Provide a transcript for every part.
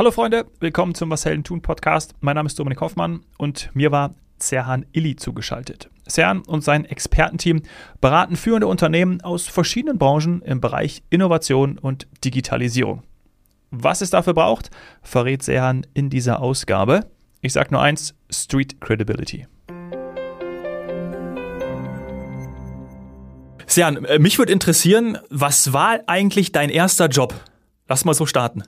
Hallo Freunde, willkommen zum Was Helden tun Podcast. Mein Name ist Dominik Hoffmann und mir war Serhan Illy zugeschaltet. Serhan und sein Expertenteam beraten führende Unternehmen aus verschiedenen Branchen im Bereich Innovation und Digitalisierung. Was es dafür braucht, verrät Serhan in dieser Ausgabe. Ich sage nur eins, Street Credibility. Serhan, äh, mich würde interessieren, was war eigentlich dein erster Job? Lass mal so starten.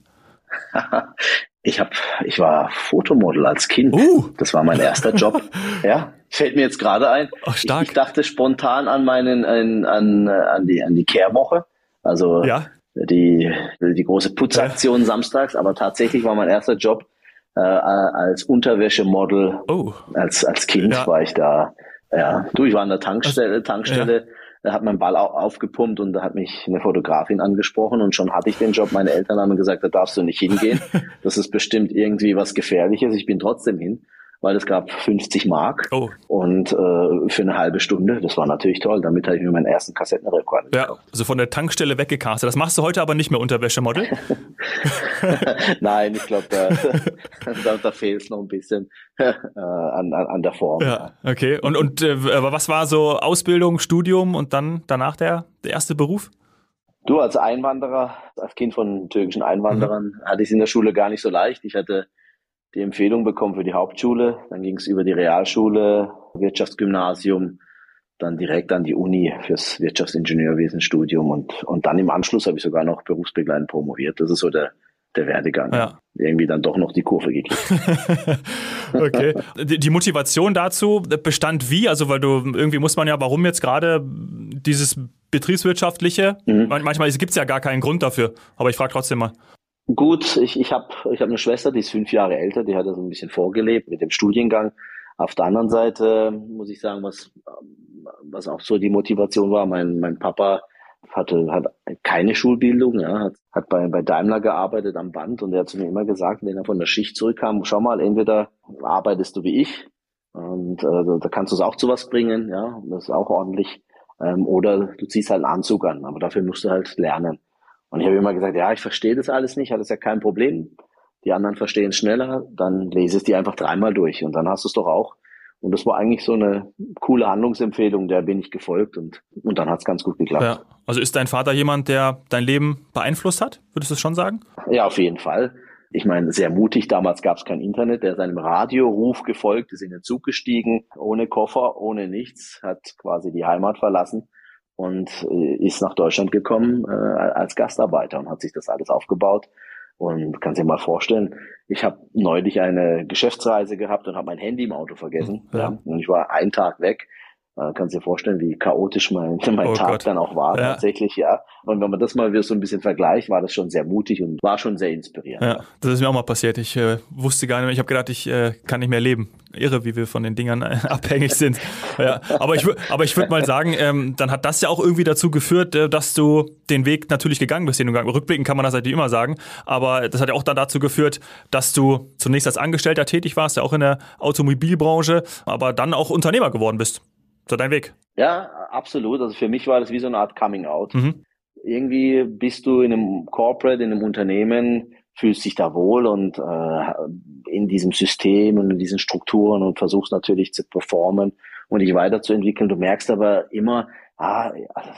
ich habe, ich war Fotomodel als Kind. Uh. Das war mein erster Job. ja, fällt mir jetzt gerade ein. Ach, stark. Ich, ich, dachte spontan an meinen, an, an, an die, an die Kehrwoche. Also ja. die, die große Putzaktion ja. samstags, aber tatsächlich war mein erster Job äh, als Unterwäschemodel. Oh. Als, als Kind ja. war ich da. Ja, du, ich war an der Tankstelle, Tankstelle da hat mein Ball aufgepumpt und da hat mich eine Fotografin angesprochen und schon hatte ich den Job. Meine Eltern haben gesagt, da darfst du nicht hingehen. Das ist bestimmt irgendwie was Gefährliches. Ich bin trotzdem hin weil es gab 50 Mark oh. und äh, für eine halbe Stunde. Das war natürlich toll. Damit habe ich mir meinen ersten Kassettenrekorder Ja, also von der Tankstelle weggecastet. Das machst du heute aber nicht mehr Unterwäschemodel? Nein, ich glaube, da, da, da fehlt es noch ein bisschen äh, an, an, an der Form. Ja, okay. Und, und äh, was war so Ausbildung, Studium und dann danach der, der erste Beruf? Du als Einwanderer, als Kind von türkischen Einwanderern, mhm. hatte ich es in der Schule gar nicht so leicht. Ich hatte die Empfehlung bekommen für die Hauptschule. Dann ging es über die Realschule, Wirtschaftsgymnasium, dann direkt an die Uni fürs Wirtschaftsingenieurwesenstudium und, und dann im Anschluss habe ich sogar noch berufsbegleitend promoviert. Das ist so der, der Werdegang. Ja. Irgendwie dann doch noch die Kurve gekriegt. okay. Die Motivation dazu bestand wie? Also, weil du irgendwie muss man ja, warum jetzt gerade dieses betriebswirtschaftliche? Mhm. Manchmal gibt es ja gar keinen Grund dafür, aber ich frage trotzdem mal. Gut, ich, ich habe ich hab eine Schwester, die ist fünf Jahre älter, die hat das ein bisschen vorgelebt mit dem Studiengang. Auf der anderen Seite muss ich sagen, was, was auch so die Motivation war, mein, mein Papa hatte, hat keine Schulbildung, ja, hat, hat bei, bei Daimler gearbeitet am Band und er hat zu mir immer gesagt, wenn er von der Schicht zurückkam, schau mal, entweder arbeitest du wie ich und äh, da kannst du es auch zu was bringen, ja, das ist auch ordentlich, ähm, oder du ziehst halt einen Anzug an, aber dafür musst du halt lernen. Und ich habe immer gesagt, ja, ich verstehe das alles nicht, hat das ja kein Problem. Die anderen verstehen es schneller, dann lese es dir einfach dreimal durch und dann hast du es doch auch. Und das war eigentlich so eine coole Handlungsempfehlung, der bin ich gefolgt und, und dann hat es ganz gut geklappt. Ja. Also ist dein Vater jemand, der dein Leben beeinflusst hat? Würdest du es schon sagen? Ja, auf jeden Fall. Ich meine, sehr mutig, damals gab es kein Internet, der seinem Radioruf gefolgt, ist in den Zug gestiegen, ohne Koffer, ohne nichts, hat quasi die Heimat verlassen und äh, ist nach Deutschland gekommen äh, als Gastarbeiter und hat sich das alles aufgebaut. Und kannst dir mal vorstellen, ich habe neulich eine Geschäftsreise gehabt und habe mein Handy im Auto vergessen. Ja. ja. Und ich war einen Tag weg äh, kannst dir vorstellen, wie chaotisch mein, mein oh Tag Gott. dann auch war, ja. tatsächlich, ja. Und wenn man das mal wieder so ein bisschen vergleicht, war das schon sehr mutig und war schon sehr inspirierend. Ja, das ist mir auch mal passiert. Ich äh, wusste gar nicht mehr, ich habe gedacht, ich äh, kann nicht mehr leben. Irre, wie wir von den Dingern äh, abhängig sind. ja, aber ich, aber ich würde mal sagen, ähm, dann hat das ja auch irgendwie dazu geführt, äh, dass du den Weg natürlich gegangen bist, den du gegangen Rückblicken kann man das natürlich immer sagen, aber das hat ja auch dann dazu geführt, dass du zunächst als Angestellter tätig warst, ja auch in der Automobilbranche, aber dann auch Unternehmer geworden bist so dein Weg. Ja, absolut. Also für mich war das wie so eine Art Coming Out. Mhm. Irgendwie bist du in einem Corporate, in einem Unternehmen, fühlst dich da wohl und äh, in diesem System und in diesen Strukturen und versuchst natürlich zu performen und dich weiterzuentwickeln. Du merkst aber immer, ah,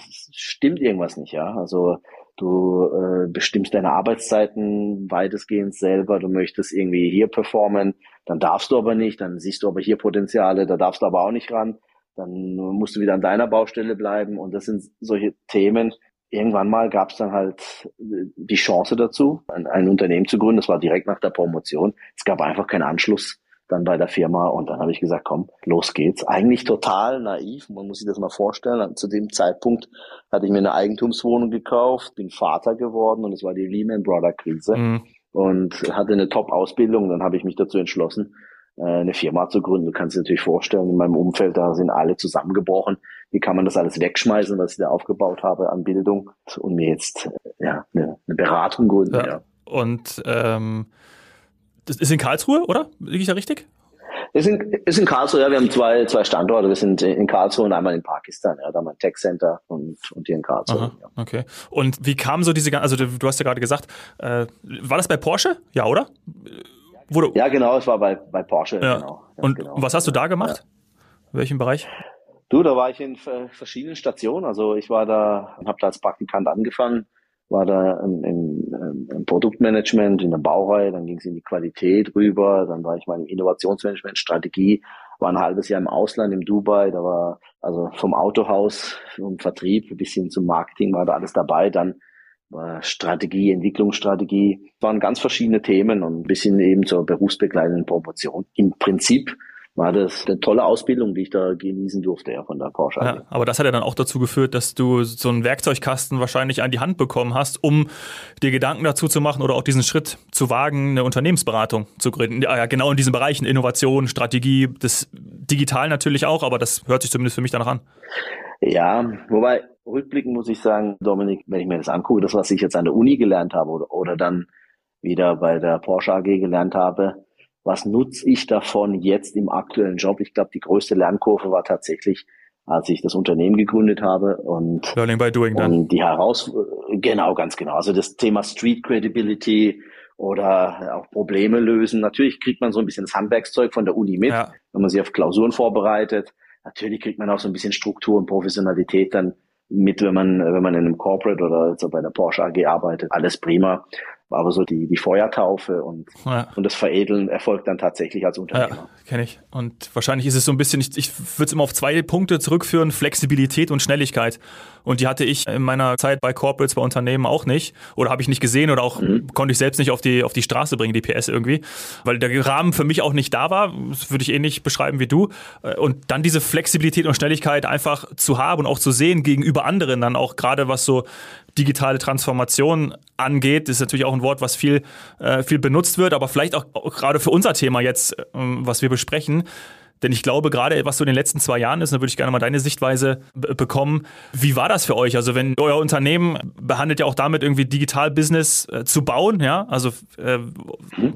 es stimmt irgendwas nicht, ja. Also du äh, bestimmst deine Arbeitszeiten weitestgehend selber, du möchtest irgendwie hier performen, dann darfst du aber nicht, dann siehst du aber hier Potenziale, da darfst du aber auch nicht ran dann musst du wieder an deiner Baustelle bleiben und das sind solche Themen. Irgendwann mal gab es dann halt die Chance dazu, ein, ein, Unternehmen zu gründen. Das war direkt nach der Promotion. Es gab einfach keinen Anschluss dann bei der Firma und dann habe ich gesagt, komm, los geht's. Eigentlich total naiv, man muss sich das mal vorstellen. Zu dem Zeitpunkt hatte ich mir eine Eigentumswohnung gekauft, bin Vater geworden und es war die Lehman Brother Krise mhm. und hatte eine Top-Ausbildung. Dann habe ich mich dazu entschlossen, äh, eine Firma zu gründen. Du kannst dir natürlich vorstellen, in meinem Umfeld, da sind alle zusammengebrochen. Wie kann man das alles wegschmeißen, was ich da aufgebaut habe an Bildung und mir jetzt äh, ja, eine, eine Beratung gründen. Ja. ja. Und ähm, das ist in Karlsruhe, oder? Liege ich da richtig? Ist in, ist in Karlsruhe, ja, wir haben zwei, zwei Standorte. Wir sind in Karlsruhe und einmal in Pakistan, ja, da haben wir ein Tech Center und, und hier in Karlsruhe. Aha, ja. Okay. Und wie kam so diese, also du, du hast ja gerade gesagt, äh, war das bei Porsche? Ja, oder? Wurde, ja, genau, es war bei, bei Porsche. Ja. Genau, und genau. was hast du da gemacht? In welchem Bereich? Du, da war ich in verschiedenen Stationen. Also ich war da, habe da als Praktikant angefangen, war da im, im, im Produktmanagement, in der Baureihe, dann ging es in die Qualität rüber, dann war ich mal im Innovationsmanagement, Strategie, war ein halbes Jahr im Ausland, in Dubai, da war also vom Autohaus, vom Vertrieb bis hin zum Marketing war da alles dabei, dann Strategie, Entwicklungsstrategie, waren ganz verschiedene Themen und ein bisschen eben zur berufsbegleitenden Promotion. Im Prinzip war das eine tolle Ausbildung, die ich da genießen durfte, ja, von der Porsche. Ja, aber das hat ja dann auch dazu geführt, dass du so einen Werkzeugkasten wahrscheinlich an die Hand bekommen hast, um dir Gedanken dazu zu machen oder auch diesen Schritt zu wagen, eine Unternehmensberatung zu gründen. Ja, genau in diesen Bereichen Innovation, Strategie, das digital natürlich auch, aber das hört sich zumindest für mich danach an. Ja, wobei rückblickend muss ich sagen, Dominik, wenn ich mir das angucke, das, was ich jetzt an der Uni gelernt habe oder, oder dann wieder bei der Porsche AG gelernt habe, was nutze ich davon jetzt im aktuellen Job? Ich glaube, die größte Lernkurve war tatsächlich, als ich das Unternehmen gegründet habe und, Learning by doing dann. die Heraus genau, ganz genau. Also das Thema Street Credibility oder auch Probleme lösen. Natürlich kriegt man so ein bisschen das Handwerkszeug von der Uni mit, ja. wenn man sich auf Klausuren vorbereitet. Natürlich kriegt man auch so ein bisschen Struktur und Professionalität dann mit, wenn man, wenn man in einem Corporate oder so bei der Porsche AG arbeitet. Alles prima aber so die, die Feuertaufe und, ja. und das Veredeln erfolgt dann tatsächlich als Unternehmer. Ja, kenne ich. Und wahrscheinlich ist es so ein bisschen, ich, ich würde es immer auf zwei Punkte zurückführen, Flexibilität und Schnelligkeit. Und die hatte ich in meiner Zeit bei Corporates, bei Unternehmen auch nicht. Oder habe ich nicht gesehen oder auch mhm. konnte ich selbst nicht auf die, auf die Straße bringen, die PS irgendwie. Weil der Rahmen für mich auch nicht da war. Das würde ich ähnlich beschreiben wie du. Und dann diese Flexibilität und Schnelligkeit einfach zu haben und auch zu sehen gegenüber anderen, dann auch gerade was so digitale Transformation angeht, ist natürlich auch ein Wort, was viel, äh, viel benutzt wird, aber vielleicht auch, auch gerade für unser Thema jetzt, äh, was wir besprechen, denn ich glaube, gerade was so in den letzten zwei Jahren ist, da würde ich gerne mal deine Sichtweise bekommen. Wie war das für euch? Also wenn euer Unternehmen behandelt ja auch damit irgendwie Digital-Business äh, zu bauen, ja, also äh,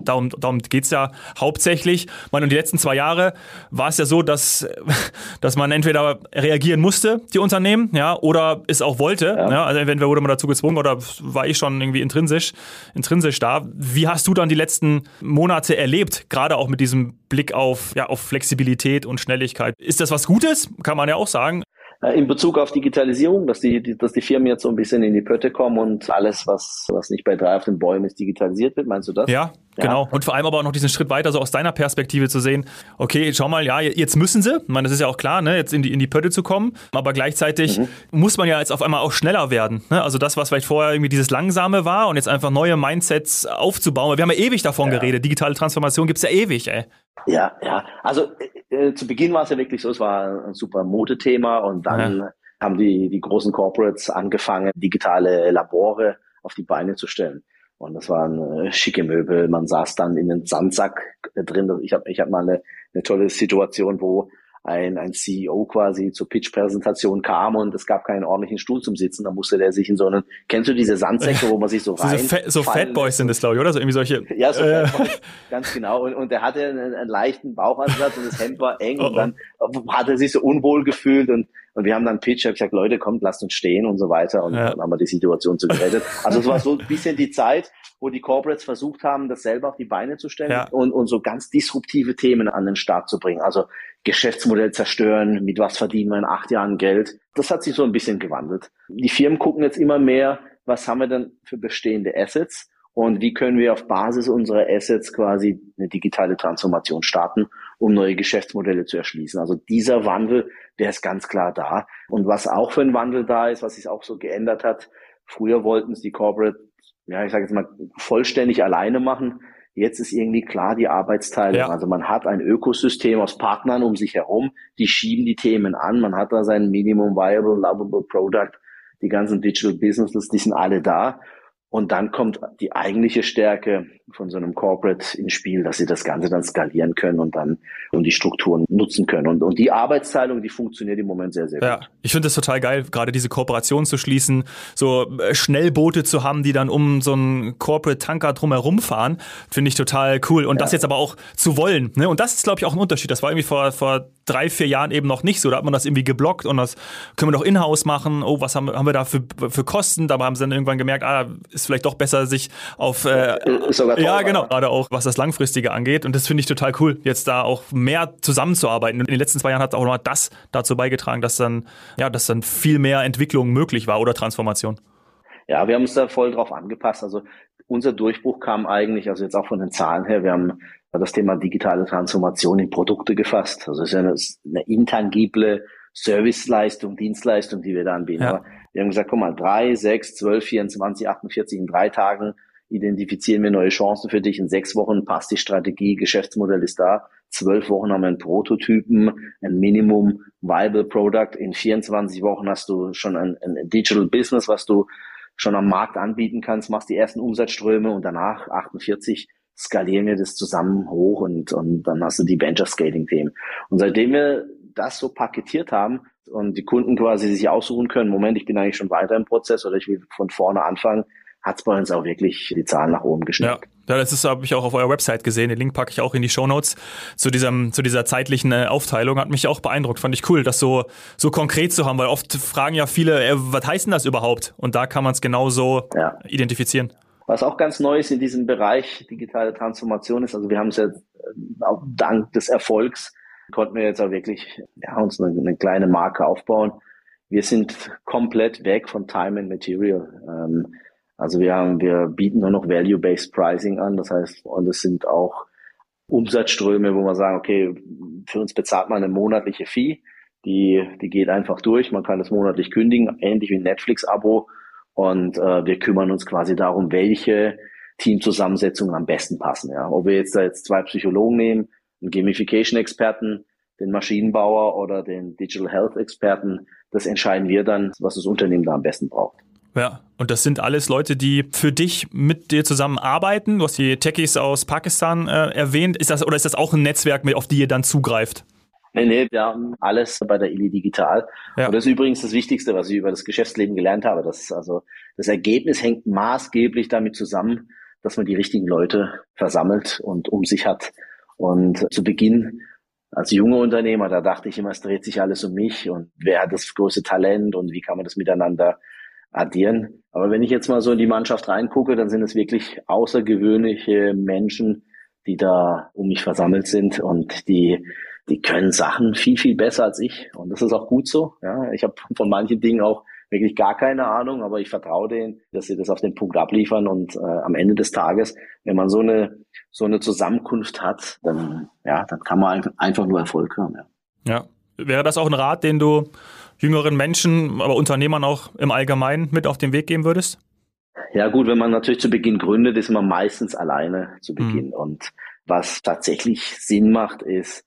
darum, darum geht's ja hauptsächlich. Ich meine, und die letzten zwei Jahre war es ja so, dass, dass man entweder reagieren musste, die Unternehmen, ja, oder es auch wollte. Ja. ja. Also entweder wurde man dazu gezwungen oder war ich schon irgendwie intrinsisch, intrinsisch da. Wie hast du dann die letzten Monate erlebt, gerade auch mit diesem Blick auf, ja, auf Flexibilität und Schnelligkeit. Ist das was Gutes? Kann man ja auch sagen. Äh, in Bezug auf Digitalisierung, dass die, die, dass die Firmen jetzt so ein bisschen in die Pötte kommen und alles, was, was nicht bei drei auf den Bäumen ist, digitalisiert wird, meinst du das? Ja, ja, genau. Und vor allem aber auch noch diesen Schritt weiter, so aus deiner Perspektive zu sehen, okay, schau mal, ja, jetzt müssen sie, ich meine, das ist ja auch klar, ne, jetzt in die, in die Pötte zu kommen, aber gleichzeitig mhm. muss man ja jetzt auf einmal auch schneller werden. Ne? Also das, was vielleicht vorher irgendwie dieses Langsame war und jetzt einfach neue Mindsets aufzubauen. Wir haben ja ewig davon ja. geredet, digitale Transformation gibt's ja ewig, ey. Ja, ja. Also äh, zu Beginn war es ja wirklich so, es war ein super Modethema und dann ja. haben die, die großen Corporates angefangen, digitale Labore auf die Beine zu stellen. Und das waren äh, schicke Möbel. Man saß dann in den Sandsack äh, drin. Ich habe ich hab mal eine, eine tolle Situation, wo ein, ein CEO quasi zur Pitch-Präsentation kam und es gab keinen ordentlichen Stuhl zum Sitzen. Da musste der sich in so einen, kennst du diese Sandsäcke, wo man sich so rein... so, so Fatboys sind das, glaube ich, oder? So irgendwie solche... Ja, so äh. Fatboys, ganz genau. Und, und der hatte einen, einen leichten Bauchansatz und das Hemd war eng oh, oh. und dann hat er sich so unwohl gefühlt und und wir haben dann Pitch, ich habe gesagt, Leute, kommt, lasst uns stehen und so weiter. Und ja. dann haben wir die Situation zu gerettet. Also es war so ein bisschen die Zeit, wo die Corporates versucht haben, das selber auf die Beine zu stellen ja. und, und so ganz disruptive Themen an den Start zu bringen. Also Geschäftsmodell zerstören, mit was verdienen wir in acht Jahren Geld. Das hat sich so ein bisschen gewandelt. Die Firmen gucken jetzt immer mehr, was haben wir denn für bestehende Assets und wie können wir auf Basis unserer Assets quasi eine digitale Transformation starten, um neue Geschäftsmodelle zu erschließen. Also dieser Wandel, der ist ganz klar da. Und was auch für ein Wandel da ist, was sich auch so geändert hat, früher wollten es die Corporate, ja, ich sage jetzt mal, vollständig alleine machen. Jetzt ist irgendwie klar die Arbeitsteilung. Ja. Also man hat ein Ökosystem aus Partnern um sich herum, die schieben die Themen an. Man hat da sein Minimum Viable, Lovable Product, die ganzen Digital Businesses, die sind alle da. Und dann kommt die eigentliche Stärke von so einem Corporate ins Spiel, dass sie das Ganze dann skalieren können und dann und die Strukturen nutzen können. Und, und die Arbeitsteilung, die funktioniert im Moment sehr, sehr ja, gut. Ich finde es total geil, gerade diese Kooperation zu schließen, so äh, Schnellboote zu haben, die dann um so einen Corporate-Tanker drumherum fahren, finde ich total cool. Und ja. das jetzt aber auch zu wollen. Ne? Und das ist, glaube ich, auch ein Unterschied. Das war irgendwie vor, vor drei, vier Jahren eben noch nicht so. Da hat man das irgendwie geblockt und das können wir doch in-house machen. Oh, was haben, haben wir da für, für Kosten? Dabei haben sie dann irgendwann gemerkt, ah, ist vielleicht doch besser, sich auf äh, sogar ja genau gerade auch was das langfristige angeht. Und das finde ich total cool, jetzt da auch mehr zusammenzuarbeiten. Und in den letzten zwei Jahren hat auch noch das dazu beigetragen, dass dann ja, dass dann viel mehr Entwicklung möglich war oder Transformation. Ja, wir haben uns da voll drauf angepasst. Also unser Durchbruch kam eigentlich, also jetzt auch von den Zahlen her, wir haben das Thema digitale Transformation in Produkte gefasst. Also es ist eine, eine intangible Serviceleistung, Dienstleistung, die wir da anbieten. Ja. wir haben gesagt, guck mal, drei, sechs, zwölf, 24, 48, in drei Tagen identifizieren wir neue Chancen für dich. In sechs Wochen passt die Strategie, Geschäftsmodell ist da. Zwölf Wochen haben wir einen Prototypen, ein Minimum Viable Product. In 24 Wochen hast du schon ein, ein Digital Business, was du schon am Markt anbieten kannst, machst die ersten Umsatzströme und danach 48 skalieren wir das zusammen hoch und, und dann hast du die Venture Scaling Themen. Und seitdem wir das so paketiert haben und die Kunden quasi sich aussuchen können, Moment, ich bin eigentlich schon weiter im Prozess oder ich will von vorne anfangen, hat es bei uns auch wirklich die Zahlen nach oben geschnitten. Ja. Ja, das ist habe ich auch auf eurer Website gesehen. Den Link packe ich auch in die Show Notes zu diesem zu dieser zeitlichen äh, Aufteilung. Hat mich auch beeindruckt. Fand ich cool, das so so konkret zu haben, weil oft fragen ja viele, äh, was heißt denn das überhaupt? Und da kann man es genau so ja. identifizieren. Was auch ganz neu ist in diesem Bereich digitale Transformation ist, also wir haben es ja äh, dank des Erfolgs konnten wir jetzt auch wirklich ja, uns eine, eine kleine Marke aufbauen. Wir sind komplett weg von Time and Material. Ähm, also wir haben, wir bieten nur noch Value-Based Pricing an. Das heißt, und es sind auch Umsatzströme, wo man sagen, okay, für uns bezahlt man eine monatliche Fee. Die, die geht einfach durch. Man kann das monatlich kündigen, ähnlich wie ein Netflix-Abo. Und äh, wir kümmern uns quasi darum, welche Teamzusammensetzungen am besten passen. Ja. Ob wir jetzt da jetzt zwei Psychologen nehmen, einen Gamification-Experten, den Maschinenbauer oder den Digital Health-Experten, das entscheiden wir dann, was das Unternehmen da am besten braucht. Ja, und das sind alles Leute, die für dich mit dir zusammen arbeiten. Du hast die Techies aus Pakistan äh, erwähnt. Ist das, oder ist das auch ein Netzwerk, auf die ihr dann zugreift? Nee, nee, wir haben alles bei der Ili Digital. Ja. Und das ist übrigens das Wichtigste, was ich über das Geschäftsleben gelernt habe. Das, also, das Ergebnis hängt maßgeblich damit zusammen, dass man die richtigen Leute versammelt und um sich hat. Und zu Beginn als junger Unternehmer, da dachte ich immer, es dreht sich alles um mich und wer hat das große Talent und wie kann man das miteinander addieren. Aber wenn ich jetzt mal so in die Mannschaft reingucke, dann sind es wirklich außergewöhnliche Menschen, die da um mich versammelt sind und die die können Sachen viel, viel besser als ich. Und das ist auch gut so. Ja, ich habe von manchen Dingen auch wirklich gar keine Ahnung, aber ich vertraue denen, dass sie das auf den Punkt abliefern. Und äh, am Ende des Tages, wenn man so eine so eine Zusammenkunft hat, dann ja, dann kann man einfach nur Erfolg haben. Ja. ja. Wäre das auch ein Rat, den du jüngeren Menschen, aber Unternehmern auch im Allgemeinen mit auf den Weg geben würdest? Ja gut, wenn man natürlich zu Beginn gründet, ist man meistens alleine zu Beginn. Mhm. Und was tatsächlich Sinn macht, ist,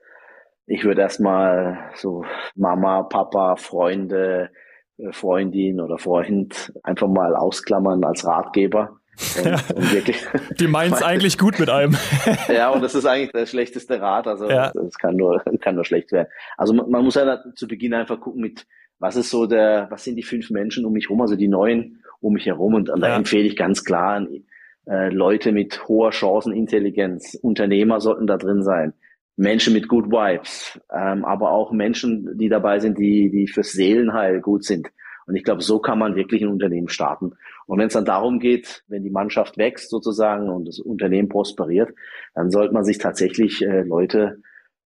ich würde erstmal so Mama, Papa, Freunde, äh, Freundin oder Freund einfach mal ausklammern als Ratgeber. Und, und wirklich, die meinen es eigentlich gut mit einem. ja, und das ist eigentlich der schlechteste Rat. Also ja. das kann nur, kann nur schlecht werden. Also man, man muss ja zu Beginn einfach gucken mit, was ist so der, was sind die fünf Menschen um mich herum, also die neuen um mich herum. Und, und da empfehle ich ganz klar äh, Leute mit hoher Chancenintelligenz, Unternehmer sollten da drin sein. Menschen mit Good Vibes, ähm, aber auch Menschen, die dabei sind, die, die fürs Seelenheil gut sind. Und ich glaube, so kann man wirklich ein Unternehmen starten. Und wenn es dann darum geht, wenn die Mannschaft wächst sozusagen und das Unternehmen prosperiert, dann sollte man sich tatsächlich äh, Leute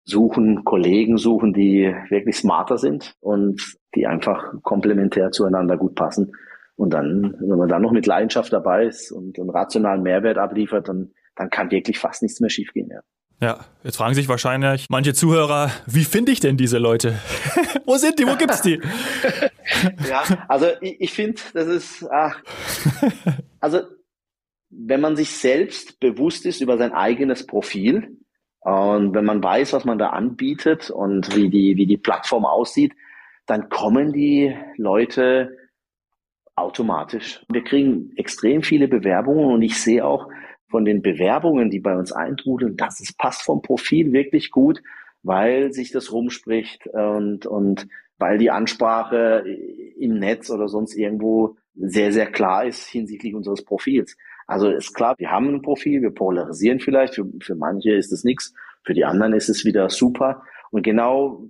suchen, Kollegen suchen, die wirklich smarter sind und die einfach komplementär zueinander gut passen. Und dann, wenn man dann noch mit Leidenschaft dabei ist und einen rationalen Mehrwert abliefert, dann, dann kann wirklich fast nichts mehr schiefgehen. Ja. Ja, jetzt fragen sich wahrscheinlich manche Zuhörer, wie finde ich denn diese Leute? Wo sind die? Wo gibt's die? ja, also ich, ich finde, das ist, ach, also wenn man sich selbst bewusst ist über sein eigenes Profil und wenn man weiß, was man da anbietet und wie die, wie die Plattform aussieht, dann kommen die Leute automatisch. Wir kriegen extrem viele Bewerbungen und ich sehe auch von den Bewerbungen, die bei uns eintrudeln, dass es passt vom Profil wirklich gut, weil sich das rumspricht und, und weil die Ansprache im Netz oder sonst irgendwo sehr, sehr klar ist hinsichtlich unseres Profils. Also ist klar, wir haben ein Profil, wir polarisieren vielleicht, für, für manche ist es nichts, für die anderen ist es wieder super. Und genau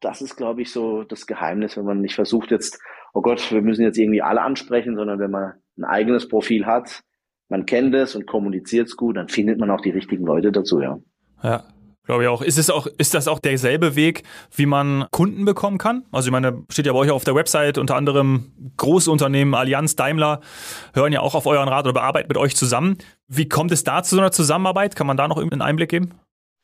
das ist, glaube ich, so das Geheimnis, wenn man nicht versucht jetzt, oh Gott, wir müssen jetzt irgendwie alle ansprechen, sondern wenn man ein eigenes Profil hat, man kennt es und kommuniziert es gut, dann findet man auch die richtigen Leute dazu, ja. Ja, Glaube ich auch. Ist es auch, ist das auch derselbe Weg, wie man Kunden bekommen kann? Also ich meine, steht ja bei euch auf der Website unter anderem Großunternehmen, Allianz, Daimler, hören ja auch auf euren Rat oder bearbeiten mit euch zusammen. Wie kommt es da zu so einer Zusammenarbeit? Kann man da noch einen Einblick geben?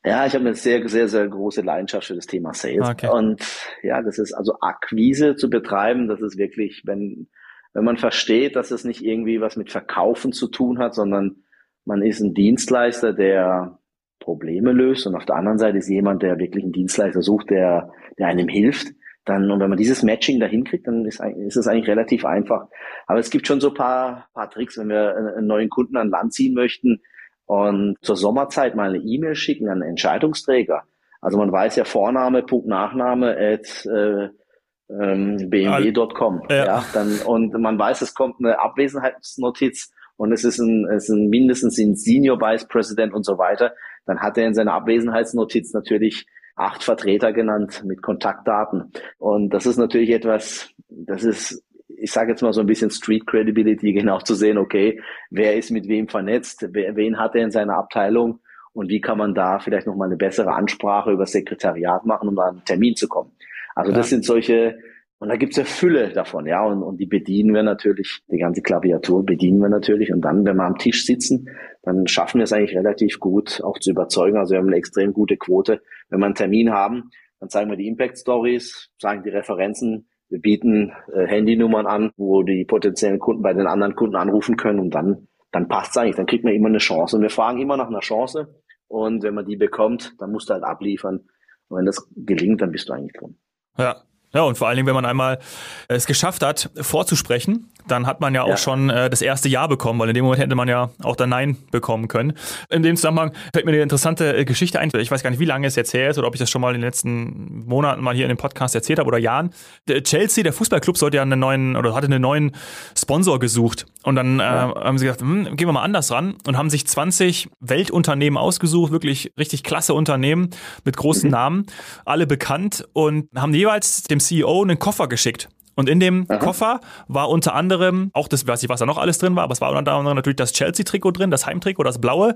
Ja, ich habe eine sehr, sehr, sehr große Leidenschaft für das Thema Sales. Okay. Und ja, das ist also Akquise zu betreiben, das ist wirklich, wenn, wenn man versteht, dass es nicht irgendwie was mit Verkaufen zu tun hat, sondern man ist ein Dienstleister, der Probleme löst und auf der anderen Seite ist jemand, der wirklich einen Dienstleister sucht, der, der einem hilft, dann, und wenn man dieses Matching da hinkriegt, dann ist, ist es eigentlich relativ einfach. Aber es gibt schon so paar, paar Tricks, wenn wir einen neuen Kunden an Land ziehen möchten und zur Sommerzeit mal eine E-Mail schicken an einen Entscheidungsträger. Also man weiß ja Vorname, Punkt, Nachname at äh, ähm, bmw.com. Ja. ja. dann, und man weiß, es kommt eine Abwesenheitsnotiz und es ist ein, es ist ein mindestens ein Senior Vice President und so weiter, dann hat er in seiner Abwesenheitsnotiz natürlich acht Vertreter genannt mit Kontaktdaten. Und das ist natürlich etwas, das ist, ich sage jetzt mal so ein bisschen Street Credibility, genau zu sehen, okay, wer ist mit wem vernetzt, wer, wen hat er in seiner Abteilung und wie kann man da vielleicht nochmal eine bessere Ansprache über Sekretariat machen, um da einen Termin zu kommen. Also ja. das sind solche, und da gibt's ja Fülle davon, ja, und, und die bedienen wir natürlich, die ganze Klaviatur bedienen wir natürlich. Und dann, wenn wir am Tisch sitzen, dann schaffen wir es eigentlich relativ gut, auch zu überzeugen. Also wir haben eine extrem gute Quote. Wenn wir einen Termin haben, dann zeigen wir die Impact Stories, sagen die Referenzen, wir bieten äh, Handynummern an, wo die potenziellen Kunden bei den anderen Kunden anrufen können und dann, dann passt's eigentlich. Dann kriegt man immer eine Chance. Und wir fragen immer nach einer Chance. Und wenn man die bekommt, dann musst du halt abliefern. Und wenn das gelingt, dann bist du eigentlich drin. Ja, ja, und vor allen Dingen, wenn man einmal es geschafft hat, vorzusprechen, dann hat man ja auch ja. schon äh, das erste Ja bekommen, weil in dem Moment hätte man ja auch dann Nein bekommen können. In dem Zusammenhang fällt mir eine interessante äh, Geschichte ein. Ich weiß gar nicht, wie lange es jetzt her ist oder ob ich das schon mal in den letzten Monaten mal hier in dem Podcast erzählt habe oder Jahren. Der Chelsea, der Fußballclub, sollte ja einen neuen oder hatte einen neuen Sponsor gesucht. Und dann äh, haben sie gesagt, hm, gehen wir mal anders ran und haben sich 20 Weltunternehmen ausgesucht, wirklich richtig klasse Unternehmen mit großen mhm. Namen, alle bekannt und haben jeweils dem CEO einen Koffer geschickt. Und in dem Aha. Koffer war unter anderem, auch das weiß ich, was da noch alles drin war, aber es war unter anderem natürlich das Chelsea-Trikot drin, das Heimtrikot, das blaue.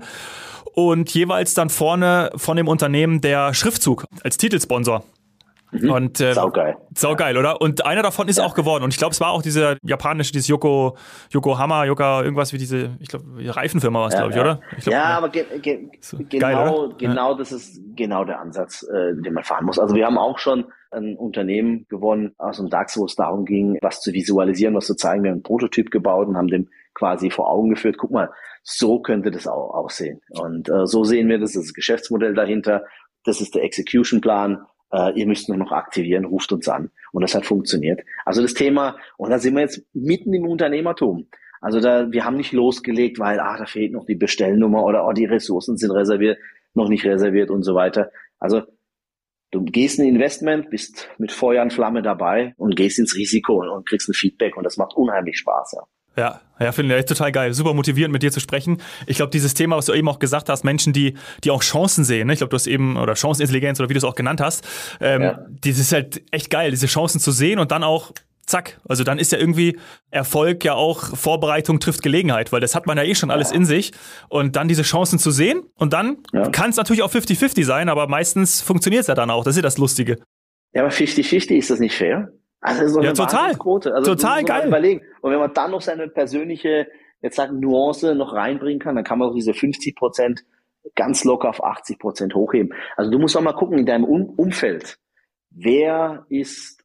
Und jeweils dann vorne von dem Unternehmen der Schriftzug als Titelsponsor. Mhm. Und, äh, saugeil. Saugeil, oder? Und einer davon ist ja. auch geworden. Und ich glaube, es war auch diese japanische, dieses Yoko, Yokohama, Yoka, irgendwas wie diese, ich glaube, Reifenfirma war es, ja, glaube ich, ja. oder? Ich glaub, ja, aber ge ge so, genau, geil, genau das ist genau der Ansatz, äh, den man fahren muss. Also wir haben auch schon ein Unternehmen gewonnen aus dem DAX, wo es darum ging, was zu visualisieren, was zu zeigen. Wir haben einen Prototyp gebaut und haben dem quasi vor Augen geführt, guck mal, so könnte das auch aussehen. Und äh, so sehen wir das, das ist das Geschäftsmodell dahinter, das ist der Execution-Plan äh, ihr müsst nur noch aktivieren, ruft uns an. Und das hat funktioniert. Also das Thema, und da sind wir jetzt mitten im Unternehmertum. Also da, wir haben nicht losgelegt, weil, ah, da fehlt noch die Bestellnummer oder oh, die Ressourcen sind reserviert, noch nicht reserviert und so weiter. Also du gehst in Investment, bist mit Feuer und Flamme dabei und gehst ins Risiko und, und kriegst ein Feedback und das macht unheimlich Spaß, ja. Ja, ja, finde ich total geil. Super motivierend, mit dir zu sprechen. Ich glaube, dieses Thema, was du eben auch gesagt hast, Menschen, die, die auch Chancen sehen, ne? ich glaube, du hast eben, oder Chancenintelligenz oder wie du es auch genannt hast, ähm, ja. das ist halt echt geil, diese Chancen zu sehen und dann auch zack. Also dann ist ja irgendwie Erfolg ja auch Vorbereitung trifft Gelegenheit, weil das hat man ja eh schon alles in sich. Und dann diese Chancen zu sehen und dann ja. kann es natürlich auch 50-50 sein, aber meistens funktioniert es ja dann auch. Das ist ja das Lustige. Ja, aber 50-50 ist das nicht fair? Also so eine ja, total. Quote. Also total geil. Überlegen. Und wenn man dann noch seine persönliche, jetzt sagen Nuance noch reinbringen kann, dann kann man auch diese 50 Prozent ganz locker auf 80 Prozent hochheben. Also du musst auch mal gucken in deinem Umfeld. Wer ist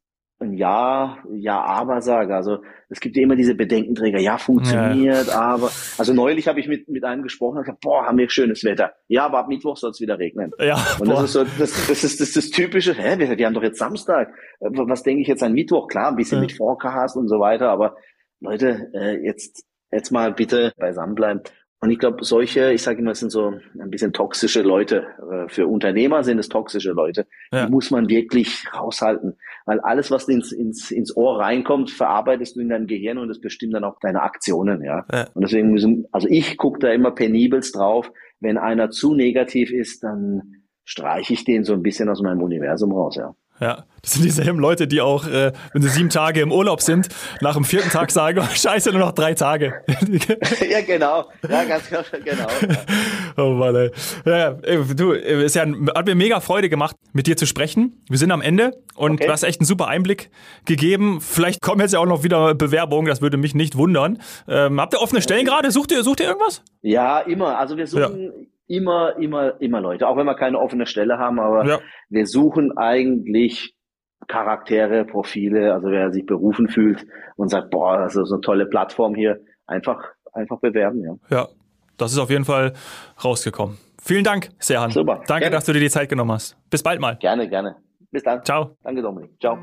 ein Ja, Ja, aber sage. Also es gibt ja immer diese Bedenkenträger, ja, funktioniert, ja. aber. Also neulich habe ich mit, mit einem gesprochen und gesagt, boah, haben wir schönes Wetter. Ja, aber ab Mittwoch soll es wieder regnen. Ja, und das ist so, das, das ist das, das Typische, hä, wir, wir haben doch jetzt Samstag. Was denke ich jetzt an Mittwoch? Klar, ein bisschen ja. mit Forecast und so weiter, aber Leute, äh, jetzt, jetzt mal bitte beisammen bleiben. Und ich glaube, solche, ich sage immer, es sind so ein bisschen toxische Leute. Äh, für Unternehmer sind es toxische Leute. Ja. Die muss man wirklich raushalten. Weil alles, was ins, ins, ins Ohr reinkommt, verarbeitest du in deinem Gehirn und das bestimmt dann auch deine Aktionen. Ja. ja. Und deswegen müssen, also ich gucke da immer penibelst drauf. Wenn einer zu negativ ist, dann streiche ich den so ein bisschen aus meinem Universum raus. Ja. Ja, das sind dieselben Leute, die auch, äh, wenn sie sieben Tage im Urlaub sind, nach dem vierten Tag sagen, oh, scheiße, nur noch drei Tage. ja, genau. Ja, ganz genau. oh Mann, ey. Ja, du, es ja, hat mir mega Freude gemacht, mit dir zu sprechen. Wir sind am Ende und okay. du hast echt einen super Einblick gegeben. Vielleicht kommen jetzt ja auch noch wieder Bewerbungen, das würde mich nicht wundern. Ähm, habt ihr offene Stellen gerade? Sucht ihr, sucht ihr irgendwas? Ja, immer. Also wir suchen ja immer, immer, immer Leute, auch wenn wir keine offene Stelle haben, aber ja. wir suchen eigentlich Charaktere, Profile, also wer sich berufen fühlt und sagt, boah, das ist so eine tolle Plattform hier, einfach, einfach bewerben, ja. Ja, das ist auf jeden Fall rausgekommen. Vielen Dank, Serhan. Super. Danke, gerne. dass du dir die Zeit genommen hast. Bis bald mal. Gerne, gerne. Bis dann. Ciao. Danke, Dominik. Ciao.